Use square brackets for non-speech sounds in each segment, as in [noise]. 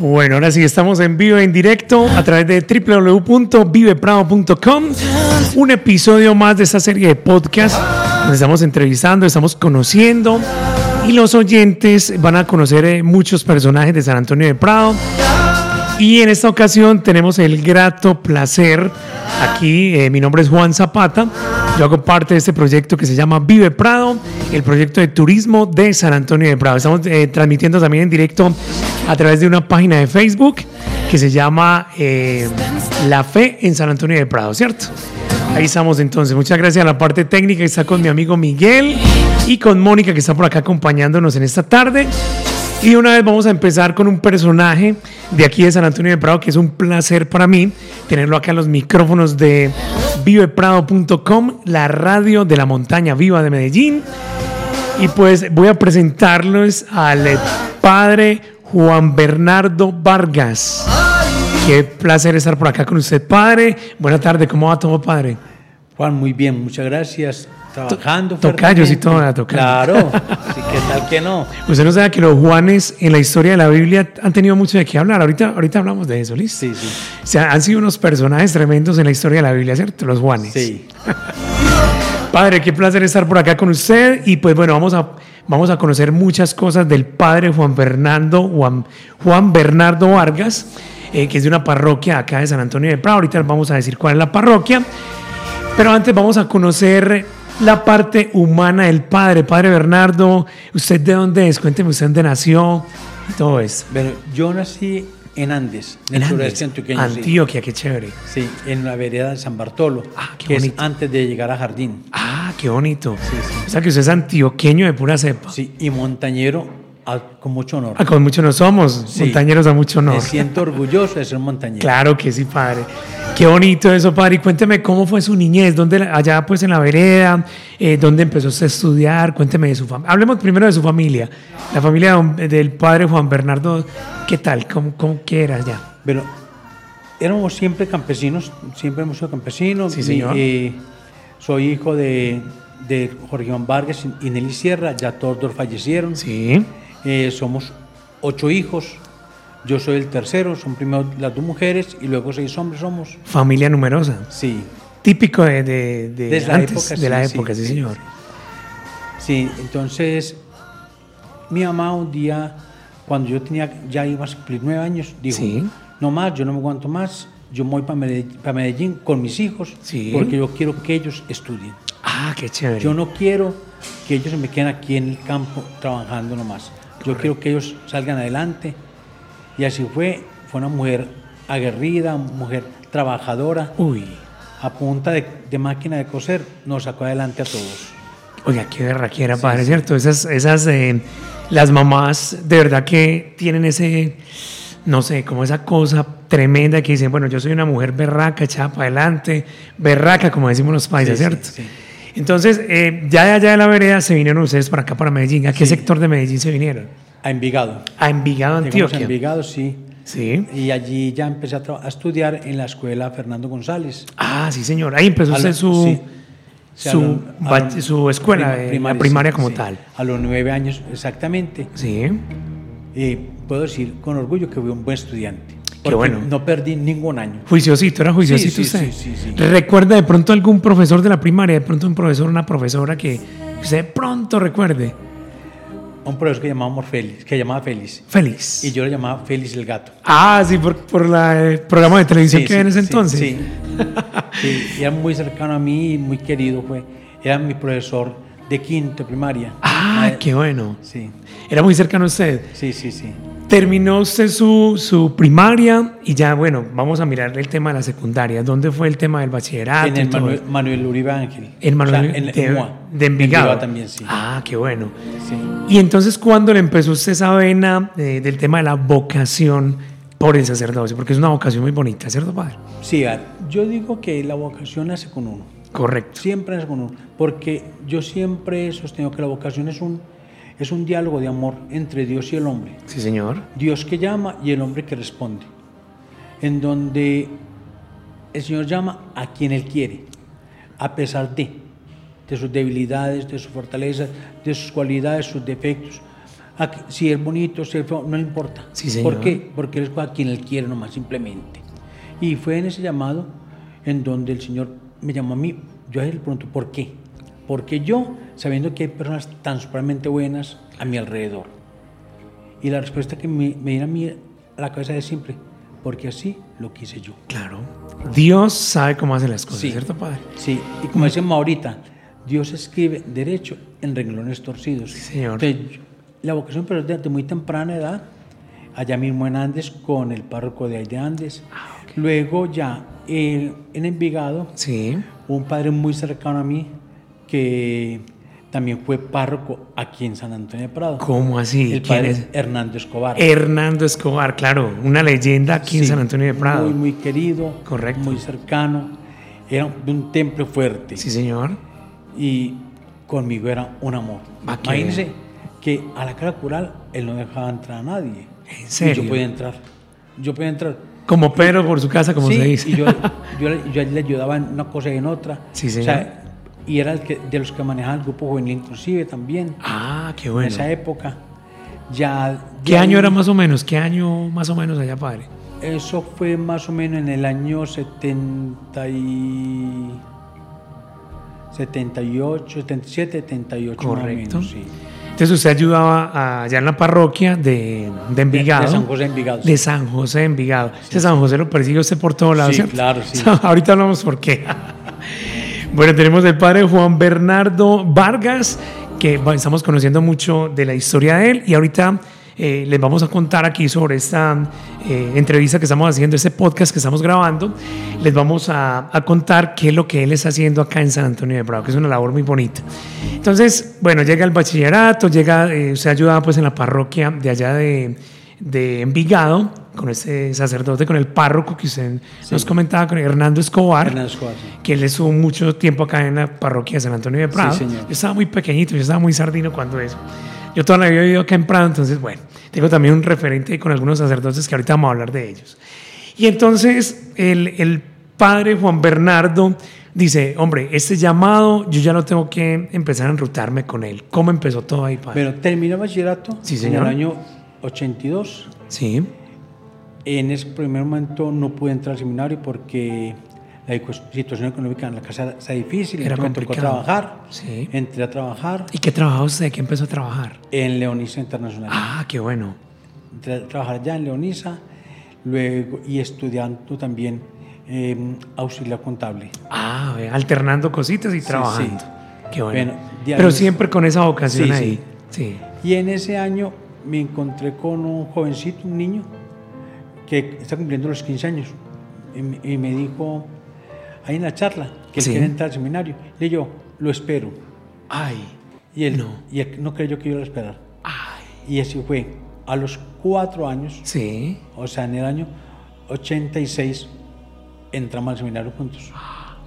Bueno, ahora sí estamos en vivo, en directo, a través de www.viveprado.com. Un episodio más de esta serie de podcast. Nos estamos entrevistando, estamos conociendo y los oyentes van a conocer eh, muchos personajes de San Antonio de Prado. Y en esta ocasión tenemos el grato placer, aquí eh, mi nombre es Juan Zapata, yo hago parte de este proyecto que se llama Vive Prado, el proyecto de turismo de San Antonio de Prado. Estamos eh, transmitiendo también en directo a través de una página de Facebook que se llama eh, La Fe en San Antonio de Prado, ¿cierto? Ahí estamos entonces. Muchas gracias a la parte técnica que está con mi amigo Miguel y con Mónica que está por acá acompañándonos en esta tarde. Y una vez vamos a empezar con un personaje de aquí de San Antonio de Prado, que es un placer para mí tenerlo acá en los micrófonos de viveprado.com, la radio de la montaña viva de Medellín. Y pues voy a presentarles al padre Juan Bernardo Vargas. Qué placer estar por acá con usted, padre. Buenas tardes, ¿cómo va todo, padre? Juan, muy bien, muchas gracias trabajando. Tocayos y todo, tocayos. Claro, sí, ¿qué tal que no? [laughs] Usted no sabe que los Juanes en la historia de la Biblia han tenido mucho de qué hablar. Ahorita, ahorita hablamos de eso, ¿listo? Sí, sí. O sea, han sido unos personajes tremendos en la historia de la Biblia, ¿cierto? Los Juanes. Sí. [laughs] Padre, qué placer estar por acá con usted y pues bueno, vamos a, vamos a conocer muchas cosas del padre Juan Fernando, Juan, Juan Bernardo Vargas, eh, que es de una parroquia acá de San Antonio de Prado. Ahorita vamos a decir cuál es la parroquia. Pero antes vamos a conocer la parte humana del padre. Padre Bernardo, ¿usted de dónde es? Cuénteme usted dónde nació y todo eso. Bueno, yo nací en Andes, en, el Andes, sí. Antioquia, qué chévere. Sí, en la vereda de San Bartolo, Ah, qué que bonito. es antes de llegar a Jardín. Ah, qué bonito. Sí, sí. O sea que usted es antioqueño de pura cepa. Sí, y montañero a- con mucho honor. Ah, con mucho no somos, Sí. montañeros a mucho honor. Me siento orgulloso de ser montañero. Claro que sí, padre. Qué bonito eso, padre. Y cuénteme cómo fue su niñez, dónde, allá pues en la vereda, eh, dónde empezó usted a estudiar, cuénteme de su familia. Hablemos primero de su familia, la familia de del padre Juan Bernardo. ¿Qué tal? ¿Cómo, cómo qué era allá? Pero éramos siempre campesinos, siempre hemos sido campesinos. Sí, señor. Eh, soy hijo de, de Jorge Iván Vargas y Nelly Sierra, ya todos dos fallecieron. Sí. Eh, somos ocho hijos, yo soy el tercero, son primero las dos mujeres y luego seis hombres somos. Familia numerosa. Sí, Típico de, de, de Desde la época, de la sí, época, sí, sí, señor. sí, entonces mi mamá un día, cuando yo tenía, ya iba a cumplir nueve años, dijo, no más, yo no me aguanto más, yo me voy para Medellín, Medellín con mis hijos porque yo quiero que ellos estudien. Ah, qué chévere. Yo no quiero que ellos se me queden aquí en el campo trabajando nomás. Yo quiero que ellos salgan adelante. Y así fue. Fue una mujer aguerrida, mujer trabajadora, Uy, a punta de, de máquina de coser, nos sacó adelante a todos. oiga, qué berraquera, padre, ¿cierto? Esas, esas, eh, las mamás de verdad que tienen ese, no sé, como esa cosa tremenda que dicen, bueno, yo soy una mujer berraca, echada para adelante, berraca, como decimos los países, Sí, sí, ¿cierto? Entonces, eh, ya de allá de la vereda se vinieron ustedes para acá, para Medellín. ¿A qué sector de Medellín se vinieron? A Envigado. A Envigado, Llegamos a Antioquia. Envigado, sí. Sí. Y allí ya empecé a, estudiar en la escuela Fernando González. Ah, sí, señor. Ahí empezó A usted su, sí. Sí, a su, lo- su escuela, prima- eh, la primaria sí, como tal. A los nueve años exactamente. Sí. Eh, puedo decir con orgullo que fui un buen estudiante. Qué porque bueno. No perdí ningún año. Juiciosito, era juiciosito Sí, sí, usted. sí, sí, sí. ¿Recuerda de pronto algún profesor de la primaria, de pronto un profesor, una profesora que usted de pronto recuerde? Un profesor que llamaba Félix, que llamaba Félix. Feliz. Y yo lo llamaba Félix el gato. Ah, sí, por, por la, el programa de televisión Sí, que había en ese sí, entonces. Sí, Sí, y era muy cercano a mí y muy querido. Fue. Era mi profesor de quinto primaria. Ah, Eh, qué bueno. Sí, Era muy cercano a usted. sí, sí, sí. Terminó usted su, su primaria y ya, bueno, vamos a mirar el tema de la secundaria. ¿Dónde fue el tema del bachillerato? En el Manuel? Manuel Uribe Ángel. El Manuel O sea, en, de, en de Envigado. también, sí. Ah, qué bueno. sí. Y entonces, ¿cuándo le empezó usted esa vena eh, del tema de la vocación por el sacerdocio? Porque es una vocación muy bonita, ¿cierto, padre? Sí, a ver, yo digo que la vocación nace con uno. Correcto. Siempre nace con uno. Porque yo siempre he sostenido que la vocación es un, es un diálogo de amor entre Dios y el hombre. Sí, señor. Dios que llama y el hombre que responde. En donde el Señor llama a quien Él quiere, a pesar de, de sus debilidades, de sus fortalezas, de sus cualidades, sus defectos. Si es bonito, si es feo, no le importa. Sí, señor. ¿Por qué? Porque él es a quien él quiere nomás, simplemente. Y fue en ese llamado en donde el Señor me llamó a mí. Yo a él le pregunto, ¿por qué? Porque yo, sabiendo que hay personas tan supremamente buenas a mi alrededor. Y la respuesta que me, me viene a mí a la cabeza es simple, porque así lo quise yo. Claro. Dios sabe cómo hace las cosas, Sí. ¿cierto, Padre? Sí, y como decíamos ahorita, Dios escribe derecho en renglones torcidos. Sí, señor. Entonces, la vocación, pero desde muy temprana edad, allá mismo en Andes, con el párroco de ahí de Andes. Ah, Luego ya eh, en Envigado, Sí. un padre muy cercano a mí, que también fue párroco aquí en San Antonio de Prado. ¿Cómo así? el ¿Quién padre es? Hernando Escobar. Hernando Escobar, claro, una leyenda aquí en San Antonio de Prado. Muy, muy querido. Correcto. Muy cercano. Era de un temple fuerte. Sí, señor. y conmigo era un amor. Ah, Imagínense que a la cara cural él no dejaba entrar a nadie. ¿En Y serio? yo podía entrar. Yo podía entrar. Como Pedro por su casa, como Sí, se dice. Y yo, [laughs] yo, le- yo le ayudaba en una cosa y en otra. Sí, O señor. sea, y era el que, de los que manejaban el grupo juvenil inclusive también. ah, qué En bueno. esa época. Ya, ¿Qué año era más o menos? ¿Qué año más o menos allá, Padre? Eso fue más o menos en el año 70 y... 78, 77, 78 más o Correcto. menos, sí. Entonces usted ayudaba allá en la parroquia de, de Envigado. De San José Envigado. De San José de Envigado. Ese San José lo persigue usted por todos lados, Sí, ¿cierto? claro, sí. [laughs] Ahorita hablamos por qué. Bueno, tenemos el padre Juan Bernardo Vargas, que estamos conociendo mucho de la historia de él y ahorita eh, les vamos a contar aquí sobre esta eh, entrevista que estamos haciendo, este podcast que estamos grabando. Les vamos a, contar qué es lo que él está haciendo acá en San Antonio de Prado, que es una labor muy bonita. Entonces, bueno, llega el bachillerato, llega, eh, usted ayudaba pues en la parroquia de allá de, de Envigado, con este sacerdote, con el párroco que usted nos comentaba, con Hernando Escobar, Hernando Escobar, sí. que él estuvo mucho tiempo acá en la parroquia de San Antonio de Prado. señor. Yo estaba muy pequeñito, yo estaba muy sardino cuando eso. Yo toda la vida he vivido acá en Prado, entonces, bueno, tengo también un referente con algunos sacerdotes que ahorita vamos a hablar de ellos. Y entonces el, el padre Juan Bernardo dice, hombre, este llamado yo ya lo tengo que empezar a enrutarme con él. ¿Cómo empezó todo ahí, padre? Pero terminé bachillerato Sí, en señor. el año 82. sí, En ese primer momento no pude entrar al seminario porque la situación económica en la casa era, difícil. Era me tocó trabajar. Sí. Entré a trabajar ¿y qué trabajó usted? ¿Qué empezó a trabajar? en Leonisa Internacional. Ah, qué bueno. Entré a trabajar allá en Leonisa luego, y estudiando también eh, auxiliar contable. Ah, alternando cositas y trabajando. sí. Qué bueno. Bueno, Pero siempre con esa vocación Sí, ahí. Sí. Y en ese año me encontré con un jovencito, un niño, que está cumpliendo los 15 años. Y, me- y me dijo, ahí en la charla, que él Sí. quiere entrar al seminario. Le yo, lo espero. Ay, Y él No. y él no creyó que yo iba a esperar. ay. Y así fue. A los cuatro años, Sí. o sea, en el año 86, entramos al seminario juntos.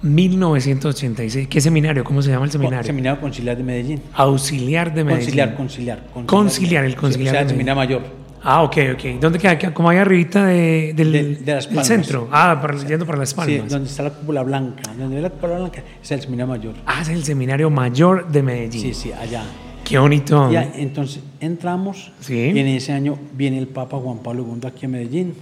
1986. ¿Qué seminario? ¿Cómo se llama el seminario? Seminario Conciliar de Medellín. Auxiliar de Medellín. Conciliar, conciliar. Conciliar, el conciliar Sí, o sea, seminario mayor. Ah, ok, ok. ¿Dónde queda? Como ahí arribita de, del, De- de Las del Palmas. centro. Ah, para, yendo para Las Sí, Palmas. donde está la cúpula blanca. Donde ve la cúpula blanca es el seminario mayor. ah, es el seminario mayor de Medellín. Sí, sí, allá. Qué bonito. Ya, entonces entramos Sí. y en ese año viene el Papa Juan Pablo II aquí a Medellín.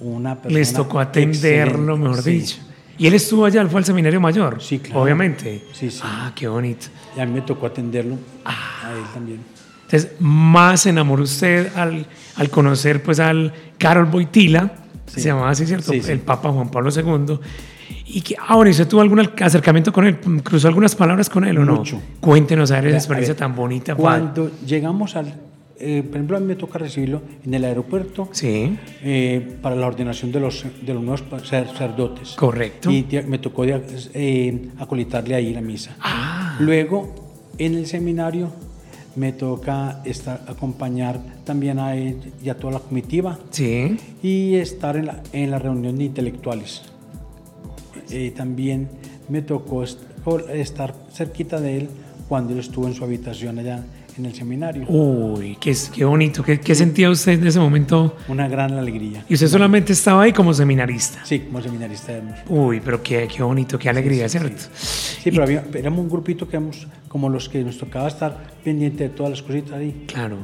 Una persona Les tocó atenderlo, excelente, mejor sí. dicho. Y él estuvo allá, él fue al seminario mayor. Sí, claro. Obviamente. Sí, sí. Ah, qué bonito. Y a mí me tocó atenderlo Ah. a él también. Entonces, más se enamoró usted al, al conocer pues al Carol Boitila, Sí. se llamaba así, ¿cierto? Sí, sí. El Papa Juan Pablo II. Y que, ah, ¿y usted tuvo algún acercamiento con él? ¿Cruzó algunas palabras con él o no? Mucho. Cuéntenos a ver esa A experiencia ver, tan bonita. Cuando llegamos al... eh, por ejemplo, a mí me toca recibirlo en el aeropuerto Sí, eh, para la ordenación de los, de los nuevos sacerdotes. correcto. Y te- me tocó eh, acolitarle ahí la misa. Ah, Luego, en el seminario, me toca estar, acompañar también a él y a toda la comitiva sí, y estar en la, en la reunión de intelectuales. Eh, también me tocó est- estar cerquita de él cuando él estuvo en su habitación allá en el seminario. Uy, qué, qué bonito. ¿Qué, ¿Qué, sentía usted en ese momento? Una gran alegría. ¿Y usted solamente estaba ahí como seminarista? Sí, como seminarista. Uy, pero qué, qué bonito, qué alegría, sí, sí, ¿cierto? Sí, pero había, éramos un grupito que éramos como los que nos tocaba estar pendiente de todas las cositas ahí. Claro.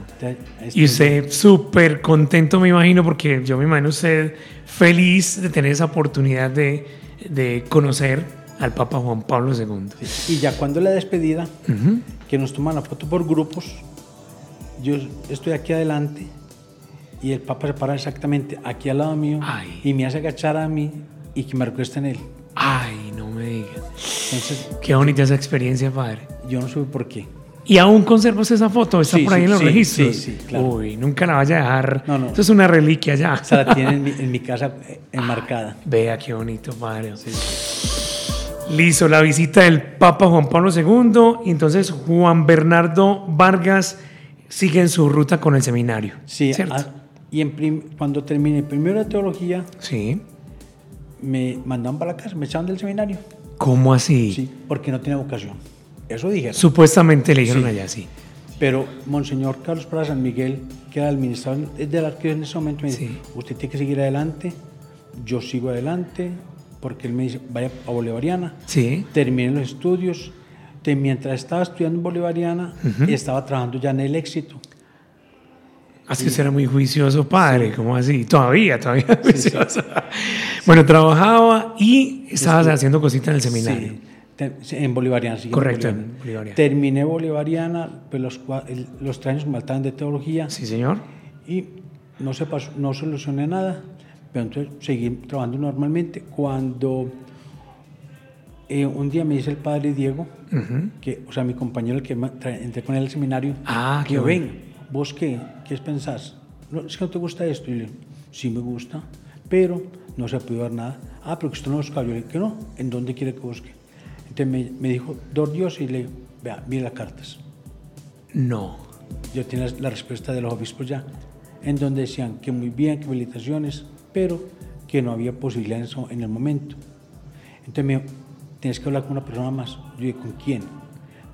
Este, y usted súper contento, me imagino, porque yo me imagino usted feliz de tener esa oportunidad de, de conocer al Papa Juan Pablo II. Sí. Y ya cuando la despedida, uh -huh. que nos toman la foto por grupos, yo estoy aquí adelante y el Papa se para exactamente aquí al lado mío Ay. y me hace agachar a mí y que me recuesta en él. Ay, no me digas. Entonces, Qué bonita esa experiencia, padre. Yo no sé por qué. ¿Y aún conservas esa foto? ¿Está Sí, por ahí sí, en los sí, registros? sí, sí, claro. Uy, nunca la vaya a dejar. No, no. Esto es una reliquia ya. O sea, la tiene en mi, en mi casa eh, enmarcada. Vea qué bonito, padre. Listo, la visita del Papa Juan Pablo II. Y entonces Juan Bernardo Vargas sigue en su ruta con el seminario. Sí, ¿cierto? ah, y en cuando terminé primero de teología, Sí. me mandaban para la casa, me echaban del seminario. ¿Cómo así? Sí, porque no tenía vocación. Eso dijeron. Supuestamente le dijeron Sí. allá, sí. Pero Monseñor Carlos Prada San Miguel, que era el administrador de la arquidiócesis en ese momento, me dice, Sí. usted tiene que seguir adelante, yo sigo adelante, porque él me dice, vaya a Bolivariana. Sí. Terminé los estudios. Mientras estaba estudiando en Bolivariana, estaba trabajando ya en el éxito. Así que era muy juicioso, padre. ¿Cómo así? Todavía, todavía juicioso. [laughs] Bueno, trabajaba y estabas haciendo cositas en el seminario. Sí, sí, en Bolivariana. sí, Correcto, en Bolivariana. Terminé Bolivariana, pues los, los tres años me faltaban de teología Sí, señor. y no, se pasó, no solucioné nada, pero entonces seguí trabajando normalmente. Cuando eh, un día me dice el padre Diego, Ujú. que, o sea, mi compañero, el que entré con él al seminario, Ah, qué que bueno. ven, ¿vos qué? ¿Qué pensás? No, es que no te gusta esto. Y le digo, sí me gusta, pero no se puede ver nada. Ah, pero que usted no busca. Yo le dije que no, ¿en dónde quiere que busque? Entonces me, me dijo, dos Dios, y le digo, vea, mire las cartas. No. Yo tenía la respuesta de los obispos ya, en donde decían que muy bien, que felicitaciones, pero que no había posibilidad en, eso- en el momento. Entonces me dijo, tienes que hablar con una persona más. Yo dije, ¿con quién?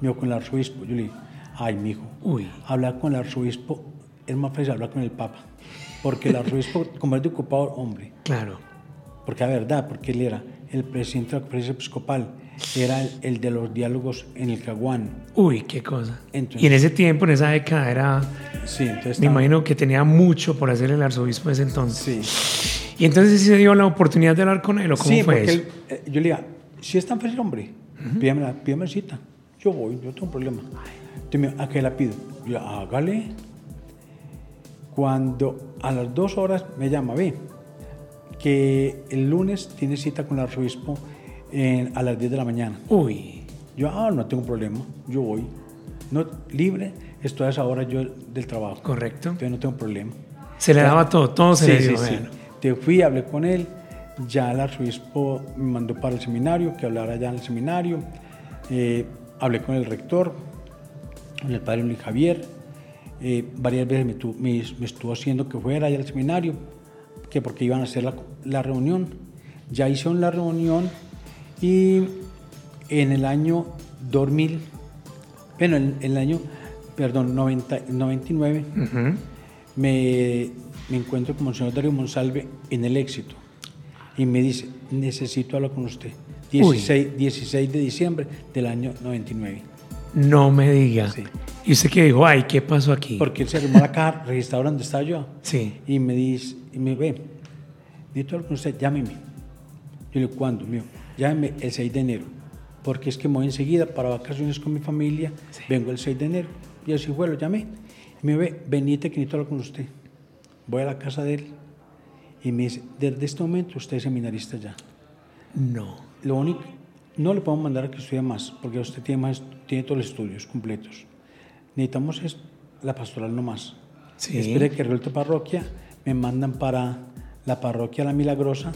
Me dijo, con el arzobispo. Yo le dije, ay, mijo, Uy. hablar con el arzobispo es más fácil hablar con el papa. Porque el arzobispo, [laughs] como es de ocupado hombre, Claro. porque la verdad, porque él era el presidente de la conferencia episcopal, era el, el de los diálogos en el Caguán. Uy, qué cosa. Entonces- y en ese tiempo, en esa década, era. Sí, entonces Me imagino que tenía mucho por hacer el arzobispo de ese entonces. Sí. Y entonces sí se dio la oportunidad de hablar con él, ¿o cómo sí, fue porque eso? él, eh, yo le diga, si es tan fácil, hombre, pídame, la, pídame cita. Yo voy, yo tengo un problema. Entonces, me dijo, ¿a qué la pido? Yo, hágale. Cuando a las dos horas me llama, ve, que el lunes tiene cita con el arzobispo en- a las 10 de la mañana. Uy. Yo, ah, no tengo problema, yo voy. No, libre, estoy a esa hora yo del trabajo. Correcto. Entonces no tengo problema. Se le daba todo, todo se Sí, le sí, dio. sí. bueno. Te fui, hablé con él, ya el arzobispo me mandó para el seminario, que hablara ya en el seminario, Eh, hablé con el rector, con el padre Luis Javier, Eh, varias veces me, tu- me- me estuvo haciendo que fuera allá al seminario, que porque iban a hacer la, la reunión. Ya hicieron la reunión y en el año 2000, bueno, en en el año, perdón, 90, 99, Ujú. me, me encuentro con el señor Darío Monsalve en el éxito y me dice, necesito hablar con usted. 16, 16 de diciembre del año 99. No me diga. Sí. Y usted que dijo, ay, ¿qué pasó aquí? Porque él se arrimó a la caja [laughs] registradora donde estaba yo Sí. y me dice, y me ve, necesito hablar con usted, llámeme. Yo le digo, ¿cuándo? Dijo, llámeme el 6 de enero, porque es que me voy enseguida para vacaciones con mi familia, vengo el 6 de enero. Y así fue, lo llamé. Y me ve, venite que necesito hablar con usted. Voy a la casa de él y me dice, desde este momento usted es seminarista ya. No. Lo único, no le podemos mandar a que estudie más, porque usted tiene, más, tiene todos los estudios completos. Necesitamos es la pastoral no más. Sí. Espere que revuelto parroquia, me mandan para la parroquia La Milagrosa,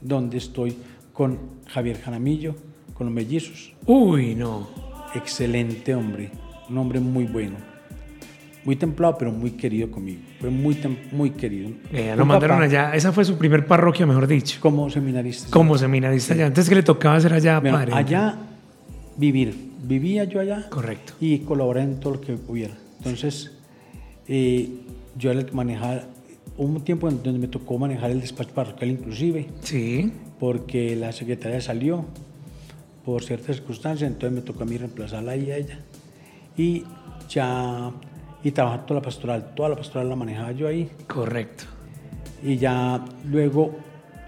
donde estoy con Javier Jaramillo, con los mellizos. Uy, no. Excelente hombre, un hombre muy bueno. Muy templado, pero muy querido conmigo. Fue muy, muy querido. Eh, lo mandaron papá allá. Esa fue su primer parroquia, mejor dicho. Como seminarista. Como seminarista allá. Antes que le tocaba hacer allá, Bueno, padre. allá vivir. Vivía yo allá Correcto. y colaboré en todo lo que hubiera. Entonces, eh, yo era el que manejaba, hubo un tiempo en donde me tocó manejar el despacho parroquial inclusive, Sí. Porque la secretaria salió por ciertas circunstancias, entonces me tocó a mí reemplazarla y a ella. Y ya, y trabajar toda la pastoral, toda la pastoral la manejaba yo ahí. Correcto. Y ya luego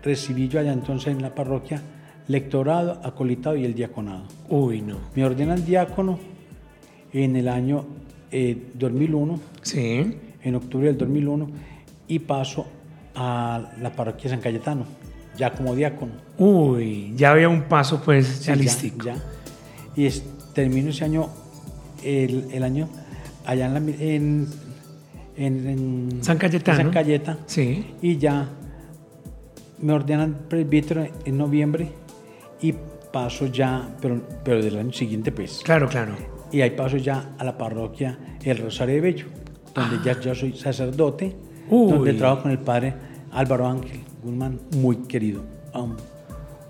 recibí yo allá entonces en la parroquia lectorado, acolitado y el diaconado. Uy, no. Me ordenan diácono en el año eh, 2001, Sí. en octubre del 2001, y paso a la parroquia de San Cayetano, ya como diácono. Uy, ya había un paso pues ya Sí, listico. ya. Y es- termino ese año, el, el año allá en, la en, en- en San Cayetano. San Cayeta, Sí. y ya me ordenan presbítero en noviembre y paso ya, pero, pero del año siguiente pues. Claro, claro. Y ahí paso ya a la parroquia El Rosario de Bello, donde ya yo soy sacerdote, Uy. donde trabajo con el padre Álvaro Ángel Guzmán, muy querido, um,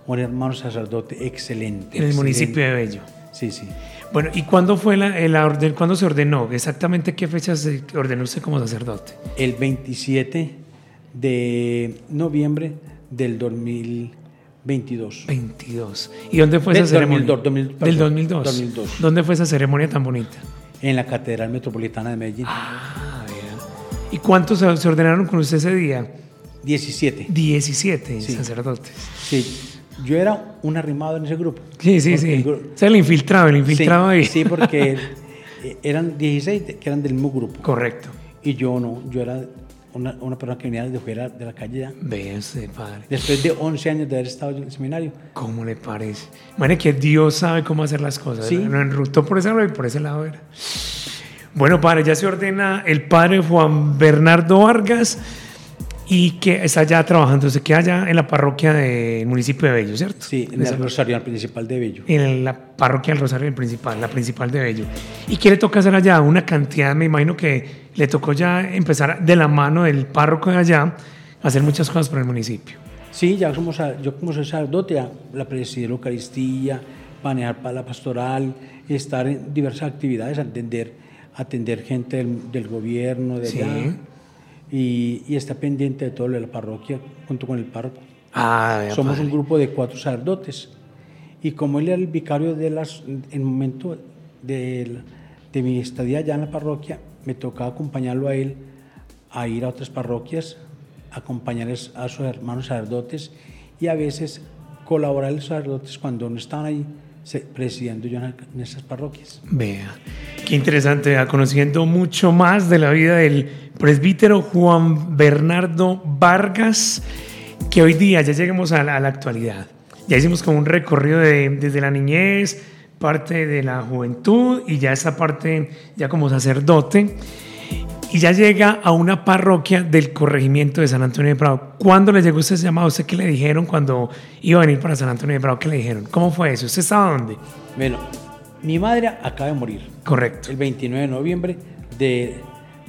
un hermano sacerdote excelente. En el excelente. municipio de Bello. Sí, sí. Bueno, ¿y cuándo fue la, la orden, cuándo se ordenó? Exactamente qué fecha se ordenó usted como sacerdote. El 27 de noviembre del 2022. 22. ¿Y dónde fue Del esa ceremonia? 2002, 2000, Del perdón, 2002. 2002. ¿Dónde fue esa ceremonia tan bonita? En la Catedral Metropolitana de Medellín. Ah, vea. ¿Y cuántos se ordenaron con usted ese día? 17. 17 Sí. sacerdotes. Sí. Yo era un arrimado en ese grupo. Sí, sí, sí. el gru- O sea, el infiltrado, el infiltrado sí, ahí. Sí, porque [laughs] eh, eran 16 de- que eran del mismo grupo. Correcto. Y yo no, yo era una, una persona que venía desde fuera de la calle ya. Vea usted, padre. Después de 11 años de haber estado en el seminario. ¿Cómo le parece? Bueno, que Dios sabe cómo hacer las cosas. Sí. Nos enrutó por ese lado y por ese lado era. Bueno, padre, ya se ordena el padre Juan Bernardo Vargas y que está ya trabajando, se queda allá en la parroquia del municipio de Bello, ¿cierto? Sí, en el Rosario principal de Bello. en la parroquia del Rosario Principal, la principal de Bello. ¿Y qué le toca hacer allá? Una cantidad, me imagino que le tocó ya empezar de la mano del párroco de allá a hacer muchas cosas para el municipio. Sí, ya somos, yo como soy sacerdote, la presidir la Eucaristía, manejar para la pastoral, estar en diversas actividades, atender, atender gente del, del gobierno, de Sí. allá, y, y está pendiente de todo lo de la parroquia junto con el párroco. Ah, Somos padre. un grupo de cuatro sacerdotes. Y como él era el vicario de las, en el momento de, de mi estadía allá en la parroquia, me tocaba acompañarlo a él a ir a otras parroquias, acompañarles a sus hermanos sacerdotes y a veces colaborar a los sacerdotes cuando no estaban ahí presidiendo yo en, esas parroquias. Vea, qué interesante, vea, conociendo mucho más de la vida del presbítero Juan Bernardo Vargas, que hoy día ya lleguemos a la, a la actualidad. Ya hicimos como un recorrido de- desde la niñez, parte de la juventud y ya esta parte ya como sacerdote. Y ya llega a una parroquia del corregimiento de San Antonio de Prado. ¿Cuándo le llegó usted ese llamado? ¿Usted qué le dijeron cuando iba a venir para San Antonio de Prado? ¿Qué le dijeron? ¿Cómo fue eso? ¿Usted estaba dónde? Bueno, mi madre acaba de morir. Correcto. el 29 de noviembre de,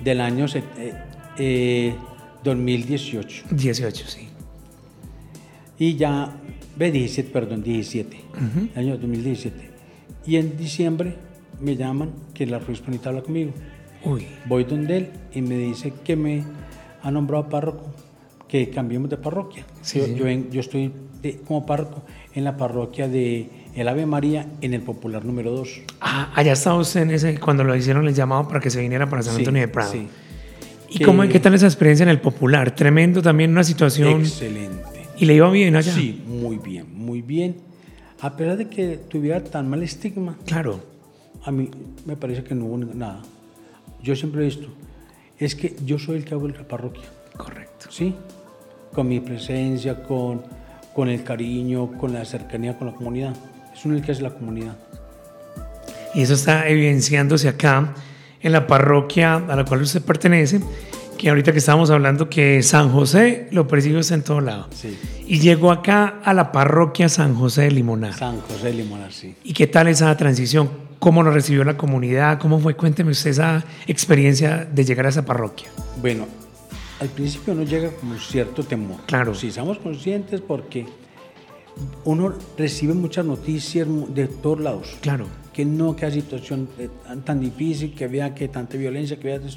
del año set- eh, eh, 2018. 18, sí. Y ya, ve 17, perdón, 17, año 2017. Y en diciembre me llaman que la arzobispo habla conmigo. Uy, Voy donde él y me dice que me ha nombrado párroco, que cambiemos de parroquia. Sí, yo, sí. yo estoy de- como párroco en la parroquia de El Ave María en el Popular número 2. ah, allá estaba usted en ese, cuando lo hicieron el llamado para que se viniera para San Sí, Antonio de Prado. sí. ¿Y Que- cómo, qué tal esa experiencia en el Popular? Tremendo también, una situación. Excelente. ¿Y le iba bien allá? Sí, muy bien, muy bien. A pesar de que tuviera tan mal estigma, Claro. a mí me parece que no hubo nada. Yo siempre he visto, es que yo soy el que hago la parroquia, Correcto. ¿sí? Con mi presencia, con, con el cariño, con la cercanía con la comunidad. Es uno el que hace la comunidad. Y eso está evidenciándose acá en la parroquia a la cual usted pertenece, que ahorita que estábamos hablando que San José lo percibe usted en todo lado. Sí. Y llegó acá a la parroquia San José de Limonar. San José de Limonar, sí. ¿Y qué tal esa transición? ¿Cómo lo recibió la comunidad? ¿Cómo fue? Cuénteme usted esa experiencia de llegar a esa parroquia. Bueno, al principio nos llega como cierto temor. Claro. Sí, estamos conscientes porque uno recibe muchas noticias de todos lados. Claro. Que no, que la situación es tan, difícil, que había que tanta violencia, que había...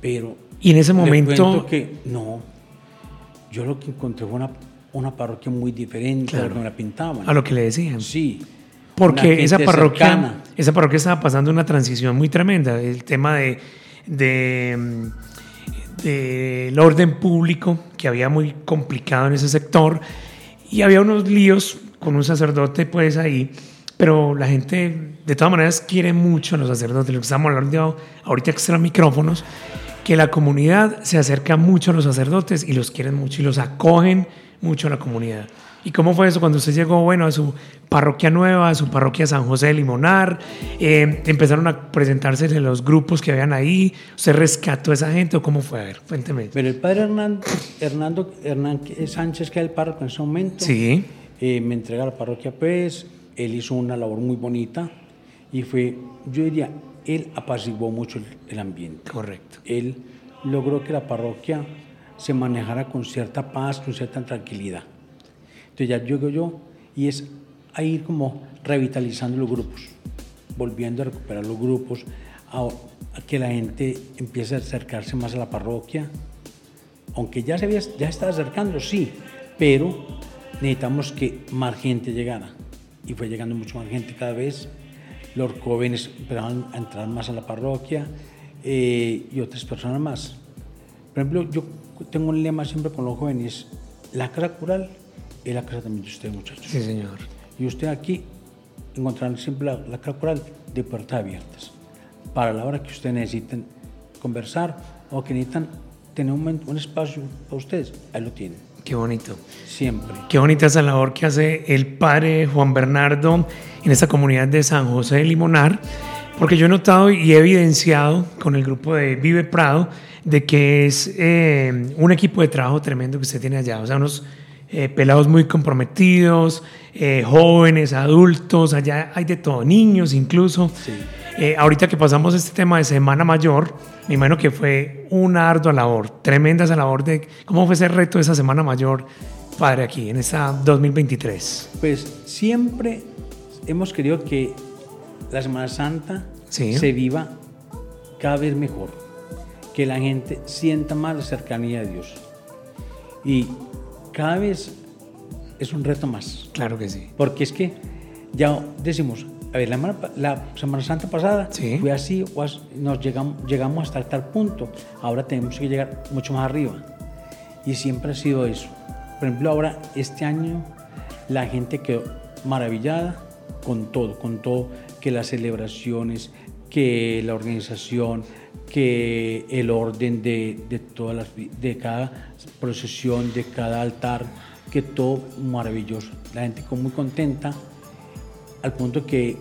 Pero... Y en ese momento... que no, yo lo que encontré fue una, una parroquia muy diferente a lo que me la pintaban. A lo que le decían. Sí. Porque esa parroquia, cercana. esa parroquia estaba pasando una transición muy tremenda. El tema de, de, mm, del orden público que había muy complicado en ese sector y había unos líos con un sacerdote pues ahí. Pero la gente de todas maneras quiere mucho a los sacerdotes. Lo que estamos hablando ahorita extra micrófonos, que la comunidad se acerca mucho a los sacerdotes y los quieren mucho y los acogen mucho a la comunidad. ¿Y cómo fue eso cuando usted llegó, bueno, a su parroquia nueva, a su parroquia San José de Limonar? eh, empezaron a presentarse en los grupos que habían ahí. ¿Usted rescató a esa gente o cómo fue? A ver, cuénteme. Pero el padre Hernando, Hernando Hernán Sánchez, que era el párroco en ese momento, Sí, eh, me entrega a la parroquia, pues, él hizo una labor muy bonita y fue, yo diría, él apaciguó mucho el, el ambiente. correcto. Él logró que la parroquia se manejara con cierta paz, con cierta tranquilidad. Entonces ya llego yo y es a ir como revitalizando los grupos, volviendo a recuperar los grupos, a, que la gente empiece a acercarse más a la parroquia, aunque ya se había, ya estaba acercando, sí, pero necesitamos que más gente llegara. Y fue llegando mucho más gente cada vez. Los jóvenes empezaron a entrar más a la parroquia eh, y otras personas más. Por ejemplo, yo tengo un lema siempre con los jóvenes, la casa cural es la casa también de ustedes, muchachos. Sí, señor. Y usted aquí encontrarán siempre la, la casa cural de puertas abiertas. Para la hora que ustedes necesiten conversar o que necesitan tener un, un espacio para ustedes, ahí lo tienen. Qué bonito. Siempre. Qué bonita esa labor que hace el padre Juan Bernardo en esta comunidad de San José de Limonar, porque yo he notado y he evidenciado con el grupo de Vive Prado de que es eh, un equipo de trabajo tremendo que usted tiene allá, o sea, unos eh, pelados muy comprometidos, eh, jóvenes, adultos, allá hay de todo, niños incluso. Sí. Eh, ahorita que pasamos este tema de Semana Mayor, me imagino que fue una ardua labor, tremenda esa labor de cómo fue ese reto de esa Semana Mayor, padre, aquí en esta 2023. Pues siempre hemos querido que la Semana Santa Sí. se viva cada vez mejor, que la gente sienta más la cercanía de Dios. Y cada vez es un reto más, Claro que sí. porque es que ya decimos, a ver, la, Semana pa- la Semana Santa pasada Sí. fue así, nos llegamos, llegamos hasta tal punto, ahora tenemos que llegar mucho más arriba. Y siempre ha sido eso. Por ejemplo, ahora, este año, la gente quedó maravillada con todo, con todo, que las celebraciones, que la organización, que el orden de, de todas las, de cada procesión, de cada altar, que todo maravilloso. La gente quedó muy contenta al punto que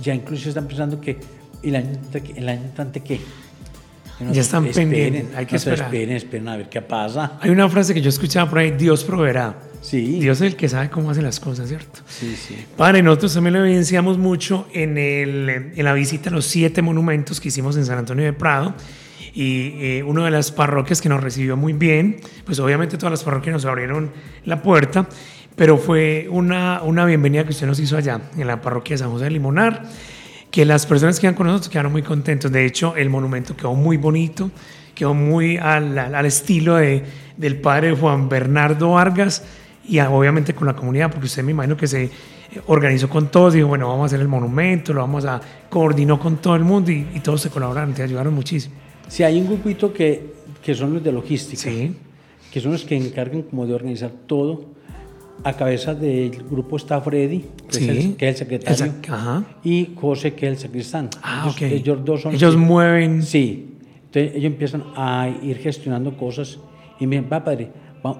ya incluso están pensando que el año, el año entrante qué. Ya están esperen, pendientes, hay que nos esperar. Esperen, esperen a ver qué pasa. Hay una frase que yo escuchaba por ahí, Dios proveerá. Sí. Dios es el que sabe cómo hace las cosas, ¿cierto? Sí, sí. Padre, nosotros también lo evidenciamos mucho en, el, en la visita a los siete monumentos que hicimos en San Antonio de Prado. Y eh, una de las parroquias que nos recibió muy bien, pues obviamente todas las parroquias nos abrieron la puerta, pero fue una, una bienvenida que usted nos hizo allá, en la parroquia de San José de Limonar, que las personas que iban con nosotros quedaron muy contentos. De hecho, el monumento quedó muy bonito, quedó muy al, al- estilo de, del padre Juan Bernardo Vargas y obviamente con la comunidad, porque usted me imagino que se eh, organizó con todos, dijo, bueno, vamos a hacer el monumento, lo vamos a, coordinó con todo el mundo y, y todos se colaboraron, te ayudaron muchísimo. Sí, hay un grupito que, que son los de logística, Sí. que son los que encargan como de organizar todo. A cabeza del grupo está Freddy, que, Sí. es, el, que es el secretario, El sac- ajá. y José, que es el sacristán. Ah, ellos, ok. ellos dos son Ellos los que- mueven. Sí. Entonces ellos empiezan a ir gestionando cosas y me dicen, va padre,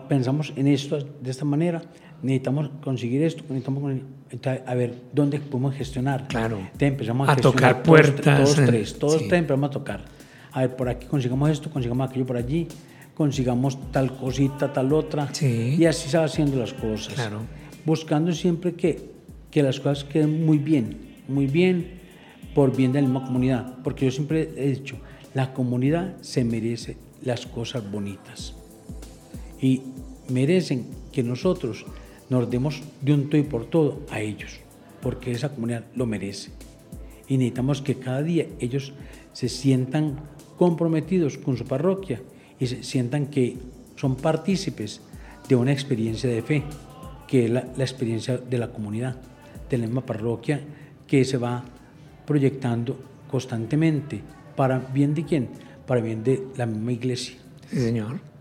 pensamos en esto de esta manera, necesitamos conseguir esto, necesitamos conseguir-". Entonces, a ver, ¿dónde podemos gestionar? Claro. Entonces empezamos a, A tocar todos- puertas, Todos, eh, tres, todos sí. tres empezamos a tocar. A ver, por aquí consigamos esto, consigamos aquello por allí, consigamos tal cosita, tal otra. Sí. Y así se va haciendo las cosas. Claro. Buscando siempre que, que las cosas queden muy bien, muy bien, por bien de la misma comunidad. Porque yo siempre he dicho, la comunidad se merece las cosas bonitas. Y merecen que nosotros nos demos de un todo y por todo a ellos, porque esa comunidad lo merece. Y necesitamos que cada día ellos se sientan comprometidos con su parroquia y se sientan que son partícipes de una experiencia de fe, que es la, la experiencia de la comunidad, de la misma parroquia que se va proyectando constantemente. ¿Para bien de quién? Para bien de la misma iglesia. Sí, señor.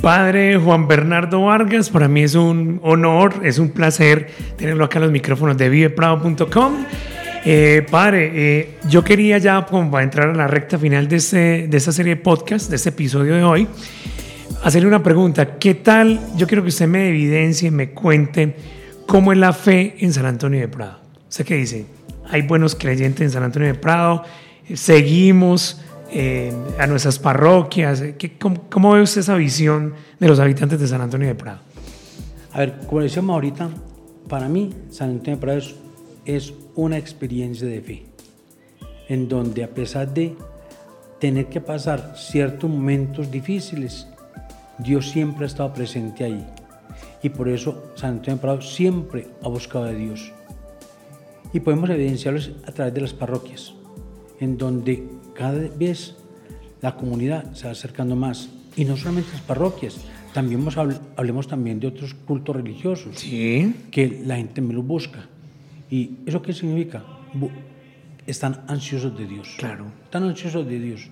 Padre Juan Bernardo Vargas, para mí es un honor, es un placer tenerlo acá en los micrófonos de viveprado.com. Eh, padre, eh, yo quería ya, como para entrar a la recta final de, este, de esta serie de podcast, de este episodio de hoy, hacerle una pregunta. ¿Qué tal? Yo quiero que usted me evidencie, me cuente cómo es la fe en San Antonio de Prado. ¿Usted qué dice? Hay buenos creyentes en San Antonio de Prado, seguimos eh, a nuestras parroquias. ¿Qué, cómo, cómo, ve usted esa visión de los habitantes de San Antonio de Prado? A ver, como decíamos ahorita, para mí San Antonio de Prado es, es una experiencia de fe, en donde a pesar de tener que pasar ciertos momentos difíciles, Dios siempre ha estado presente ahí. Y por eso San Antonio de Prado siempre ha buscado a Dios. Y podemos evidenciarlos a través de las parroquias, en donde cada vez la comunidad se va acercando más. Y no solamente las parroquias, también hablemos también de otros cultos religiosos, sí. que la gente me lo busca. ¿Y eso qué significa? Están ansiosos de Dios. Claro. Están ansiosos de Dios.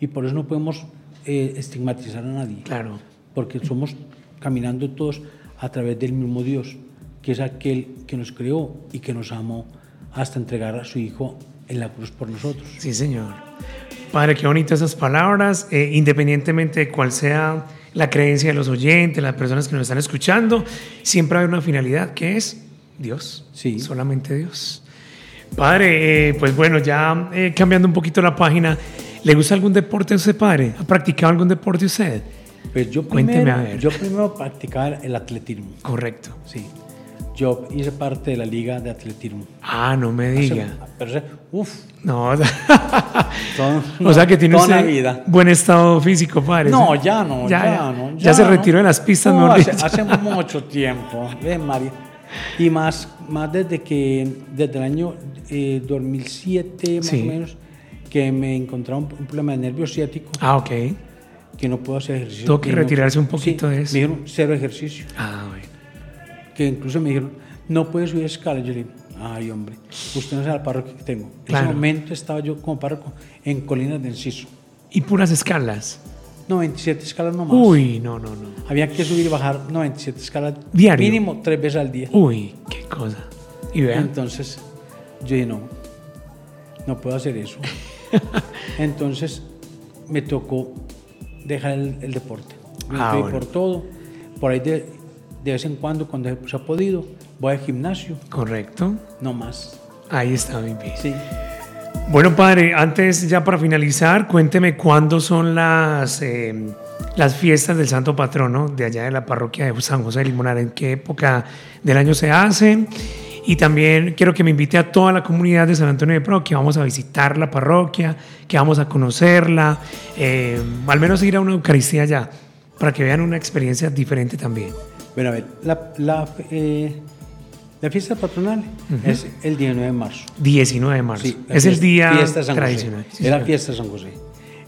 Y por eso no podemos eh, estigmatizar a nadie. Claro. Porque somos caminando todos a través del mismo Dios, que es aquel que nos creó y que nos amó hasta entregar a su Hijo en la cruz por nosotros. Sí, Señor. Padre, qué bonitas esas palabras, eh, independientemente de cuál sea la creencia de los oyentes, las personas que nos están escuchando, siempre hay una finalidad que es Dios, sí. solamente Dios. Padre, eh, pues bueno, ya eh, cambiando un poquito la página, ¿le gusta algún deporte a usted, padre? ¿Ha practicado algún deporte usted? Pues yo Cuénteme primero, a ver. Yo primero practicaba el atletismo. Correcto. Sí. Yo hice parte de la liga de atletismo. Ah, no me diga. Pero, uf. No. Todo, [laughs] [laughs] o sea que tiene usted vida. buen estado físico, padre. No, ya no, ya, ya, no. ya se retiró de las pistas, no, hace, hace mucho tiempo. Ven, María. Y más, más desde que, desde el año eh, 2007, más Sí. o menos, que me encontraba un, un problema de nervio ciático, Ah, ok. que no puedo hacer ejercicio. Tuvo que no- retirarse un poquito sí, de eso. Me dijeron cero ejercicio. Ah, bueno. Que incluso me dijeron, no puedes subir escalas. Yo le dije, ay, hombre, usted no sabe la parroquia que tengo. En ese momento estaba yo como párroco en Colinas de Enciso. Y puras escalas. 97 escalas nomás. Uy, no, no, no. Había que subir y bajar 97 escalas Diario. mínimo tres veces al día. Uy, qué cosa. Y vean. Entonces, yo dije, no, no puedo hacer eso. [laughs] Entonces, me tocó dejar el, el deporte. Me Ah, bueno. por todo. Por ahí de, de vez en cuando, cuando se ha podido, voy al gimnasio, Correcto. no más. Ahí está muy bien. Sí. Bueno, padre, antes ya para finalizar, cuénteme cuándo son las, eh, las fiestas del Santo Patrono de allá de la parroquia de San José de Limonar, en qué época del año se hacen. Y también quiero que me invite a toda la comunidad de San Antonio de Pro, que vamos a visitar la parroquia, que vamos a conocerla, eh, al menos ir a una Eucaristía allá, para que vean una experiencia diferente también. Bueno, a ver, la, la, eh, la fiesta patronal es el 19 de marzo. 19 de marzo. Sí, es el día fiesta San José. tradicional. Sí, es la señor. fiesta de San José.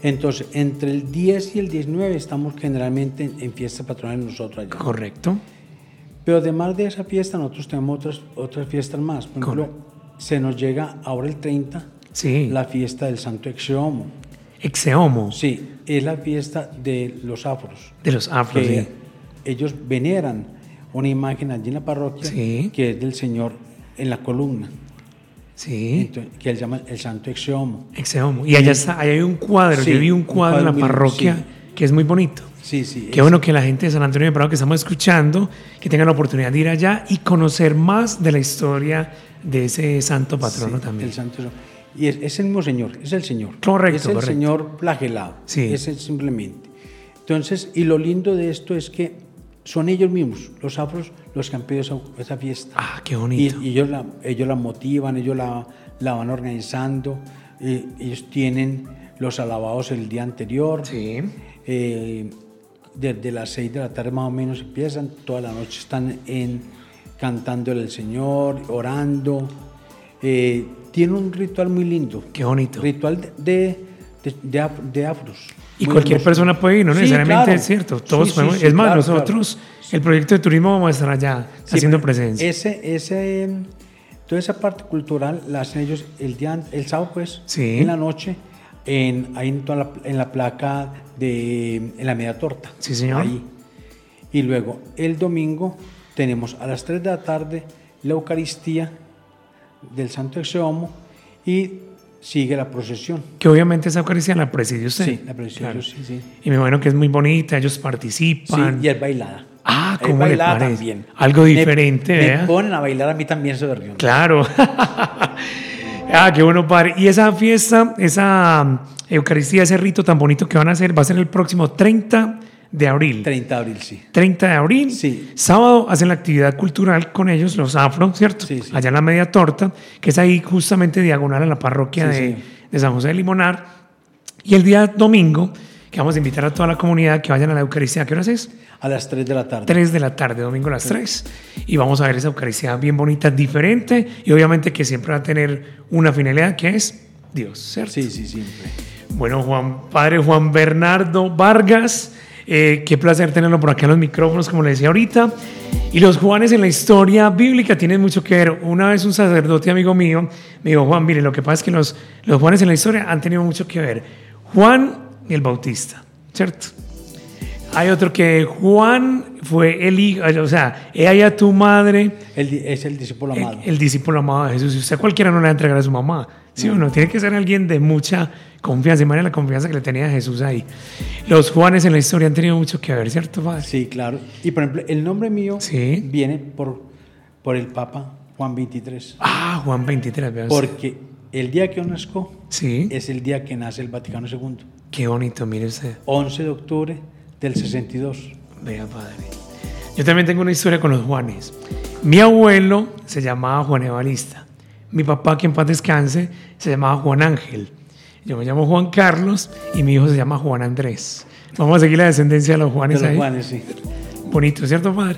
Entonces, entre el 10 y el 19 estamos generalmente en, en fiesta patronal nosotros allá. Correcto. Pero además de esa fiesta, nosotros tenemos otras, otras fiestas más. Por ejemplo, se nos llega ahora el 30 Sí. la fiesta del Santo Exeomo. Exeomo. Sí, es la fiesta de los afros. De los afros, que sí. Ellos veneran una imagen allí en la parroquia Sí. que es del Señor en la columna, Sí. entonces, que él llama el Santo Exeomo. Exeomo. Y allá está, allá hay un cuadro. Sí, Yo vi un un cuadro en la muy- parroquia sí. que es muy bonito. Sí, sí. Qué es- bueno que la gente de San Antonio de Prado que estamos escuchando, que tengan la oportunidad de ir allá y conocer más de la historia de ese santo patrono también. El Santo. Y es, es el mismo Señor, es el Señor. Correcto, Es el correcto. Señor flagelado. Sí. Es el simplemente. Entonces, y lo lindo de esto es que son ellos mismos, los afros, los que han pedido esa, fiesta. Ah, qué bonito. y ellos, la, ellos la motivan, ellos la, la van organizando, eh, ellos tienen los alabados el día anterior, sí. eh, desde las 6 de la tarde más o menos empiezan, toda la noche están en, cantándole al Señor, orando. Eh, tiene un ritual muy lindo. Qué bonito. Ritual de, de, de, af- de afros. Y Muy cualquier persona puede ir, no Sí, necesariamente claro. es cierto. Todos Sí, podemos. sí, es más, claro, nosotros, el proyecto de turismo, vamos a estar allá haciendo presencia. Ese, ese, toda esa parte cultural la hacen ellos el día, el sábado, pues, en la noche, en, ahí en, toda la, en la placa de, en la media torta. Sí, señor. Ahí. Y luego, el domingo, tenemos a las 3 de la tarde la Eucaristía del Santo Exeomo y sigue la procesión. Que obviamente esa Eucaristía la preside usted. Sí, la procesión, Claro. sí, sí. Y me imagino que es muy bonita, ellos Sí, participan. y es bailada. Ah, ¿cómo le bailada parece? también. Algo Me- diferente, me, ponen a bailar a mí también ese berrión. Claro. [laughs] ah, qué bueno, padre. Y esa fiesta, esa um, Eucaristía, ese rito tan bonito que van a hacer, va a ser el próximo 30 de abril. 30 de abril, sí. 30 de abril. Sí. Sábado hacen la actividad cultural con ellos, los afro, ¿cierto? Sí, sí. Allá en la media torta, que es ahí justamente diagonal a la parroquia de, de San José de Limonar. Y el día domingo, que vamos a invitar a toda la comunidad que vayan a la Eucaristía. ¿Qué horas es? A las 3 de la tarde. 3 de la tarde, domingo a las 3. Y vamos a ver esa Eucaristía bien bonita, diferente. Y obviamente que siempre va a tener una finalidad que es Dios, ¿cierto? Sí, sí, siempre. Bueno, Juan, padre Juan Bernardo Vargas, eh, qué placer tenerlo por acá en los micrófonos, como le decía ahorita. Y los Juanes en la historia bíblica tienen mucho que ver. Una vez un sacerdote amigo mío me dijo, Juan, mire, lo que pasa es que los, los Juanes en la historia han tenido mucho que ver. Juan y el Bautista, ¿cierto? Hay otro que Juan fue el hijo, o sea, ella a tu madre, El es el discípulo amado. el discípulo amado de Jesús. Y usted cualquiera no le va a entregar a su mamá. ¿Sí o no? Tiene que ser alguien de mucha confianza. Imagina la confianza que le tenía Jesús ahí. Los Juanes en la historia han tenido mucho que ver, ¿cierto, padre? Sí, claro. Y por ejemplo, el nombre mío Sí. viene por, por el Papa Juan 23. Ah, Juan 23, vean usted. Porque el día que yo nazco Sí. es el día que nace el Vaticano II. Qué bonito, mire usted. 11 de octubre del 62. Vea, padre. Yo también tengo una historia con los Juanes. Mi abuelo se llamaba Juan Evangelista. Mi papá, que en paz descanse, se llamaba Juan Ángel. Yo me llamo Juan Carlos y mi hijo se llama Juan Andrés. Vamos a seguir la descendencia de los De Juanes los ahí. Juanes, sí. Bonito, ¿cierto, padre?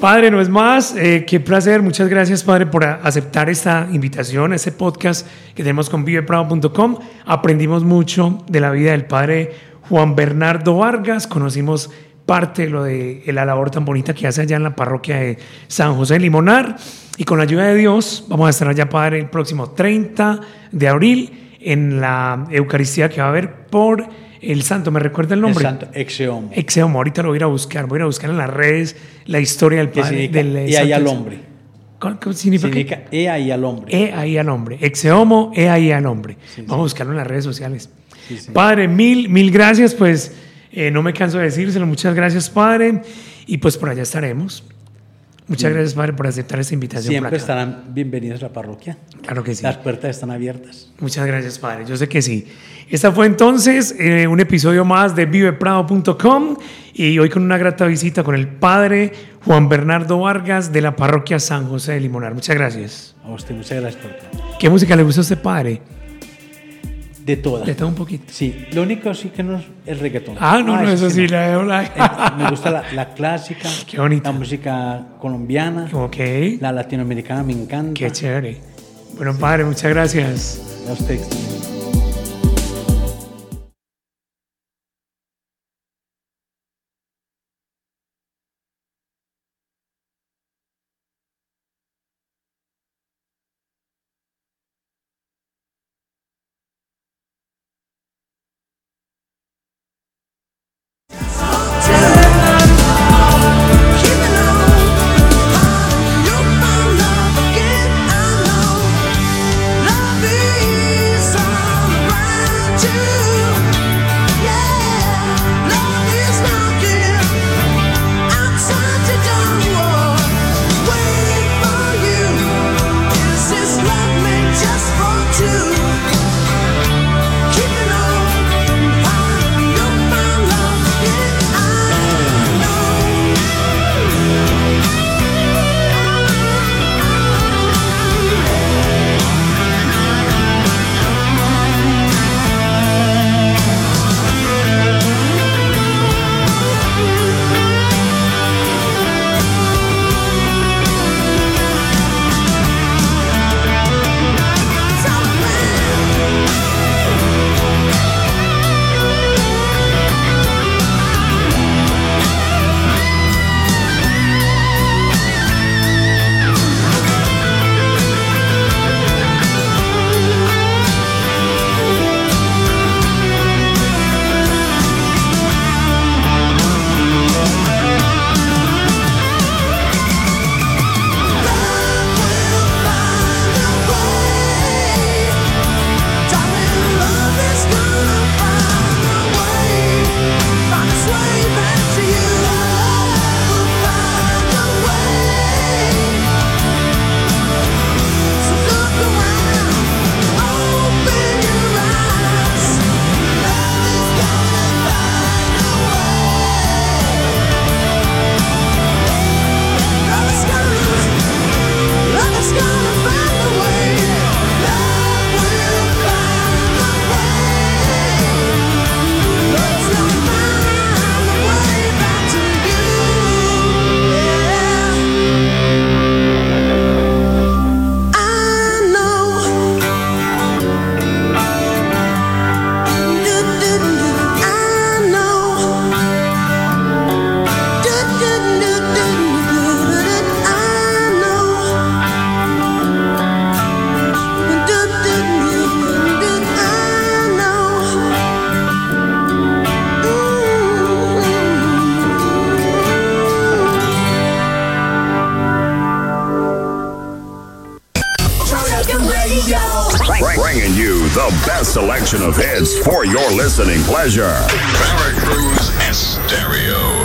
Padre, no es más, eh, qué placer, muchas gracias, padre, por aceptar esta invitación, este podcast que tenemos con viveprado.com. Aprendimos mucho de la vida del padre Juan Bernardo Vargas, conocimos parte de lo de la labor tan bonita que hace allá en la parroquia de San José de Limonar. Y con la ayuda de Dios, vamos a estar allá, padre, el próximo 30 de abril en la Eucaristía que va a haber por el santo. ¿Me recuerda el El nombre? santo Exeomo. Exeomo, ahorita lo voy a ir a buscar, voy a ir a buscar en las redes la historia del padre significa del eh, he ahí santo al hombre. ¿Cuál- ¿Qué significa? Significa he ahí al hombre. He ahí al hombre. Exeomo, he ahí al hombre. Sí, Vamos a buscarlo en las redes sociales. Sí. Padre, mil, mil gracias, pues eh, no me canso de decírselo. Muchas gracias, Padre. Y pues por allá estaremos. Muchas gracias, Padre, por aceptar esta invitación. Siempre estarán bienvenidos a la parroquia. Claro que sí. Las puertas están abiertas. Muchas gracias, Padre. Yo sé que sí. Esta fue entonces eh, un episodio más de viveprado.com y hoy con una grata visita con el Padre Juan Bernardo Vargas de la parroquia San José de Limonar. Muchas gracias. A usted, muchas gracias por. ¿Qué música le gusta a usted, Padre? De todas. Le tengo un poquito. Sí, lo único sí que no es el reggaetón. Ah, no, no, eso sí, no. la dejo Eh, la... Me gusta la, la clásica, [laughs] Qué bonito. la música colombiana, Ok, la latinoamericana me encanta. qué chévere. Bueno, Padre, muchas gracias. A usted. bringing you the best selection of hits for your listening pleasure. Veracruz Stereo.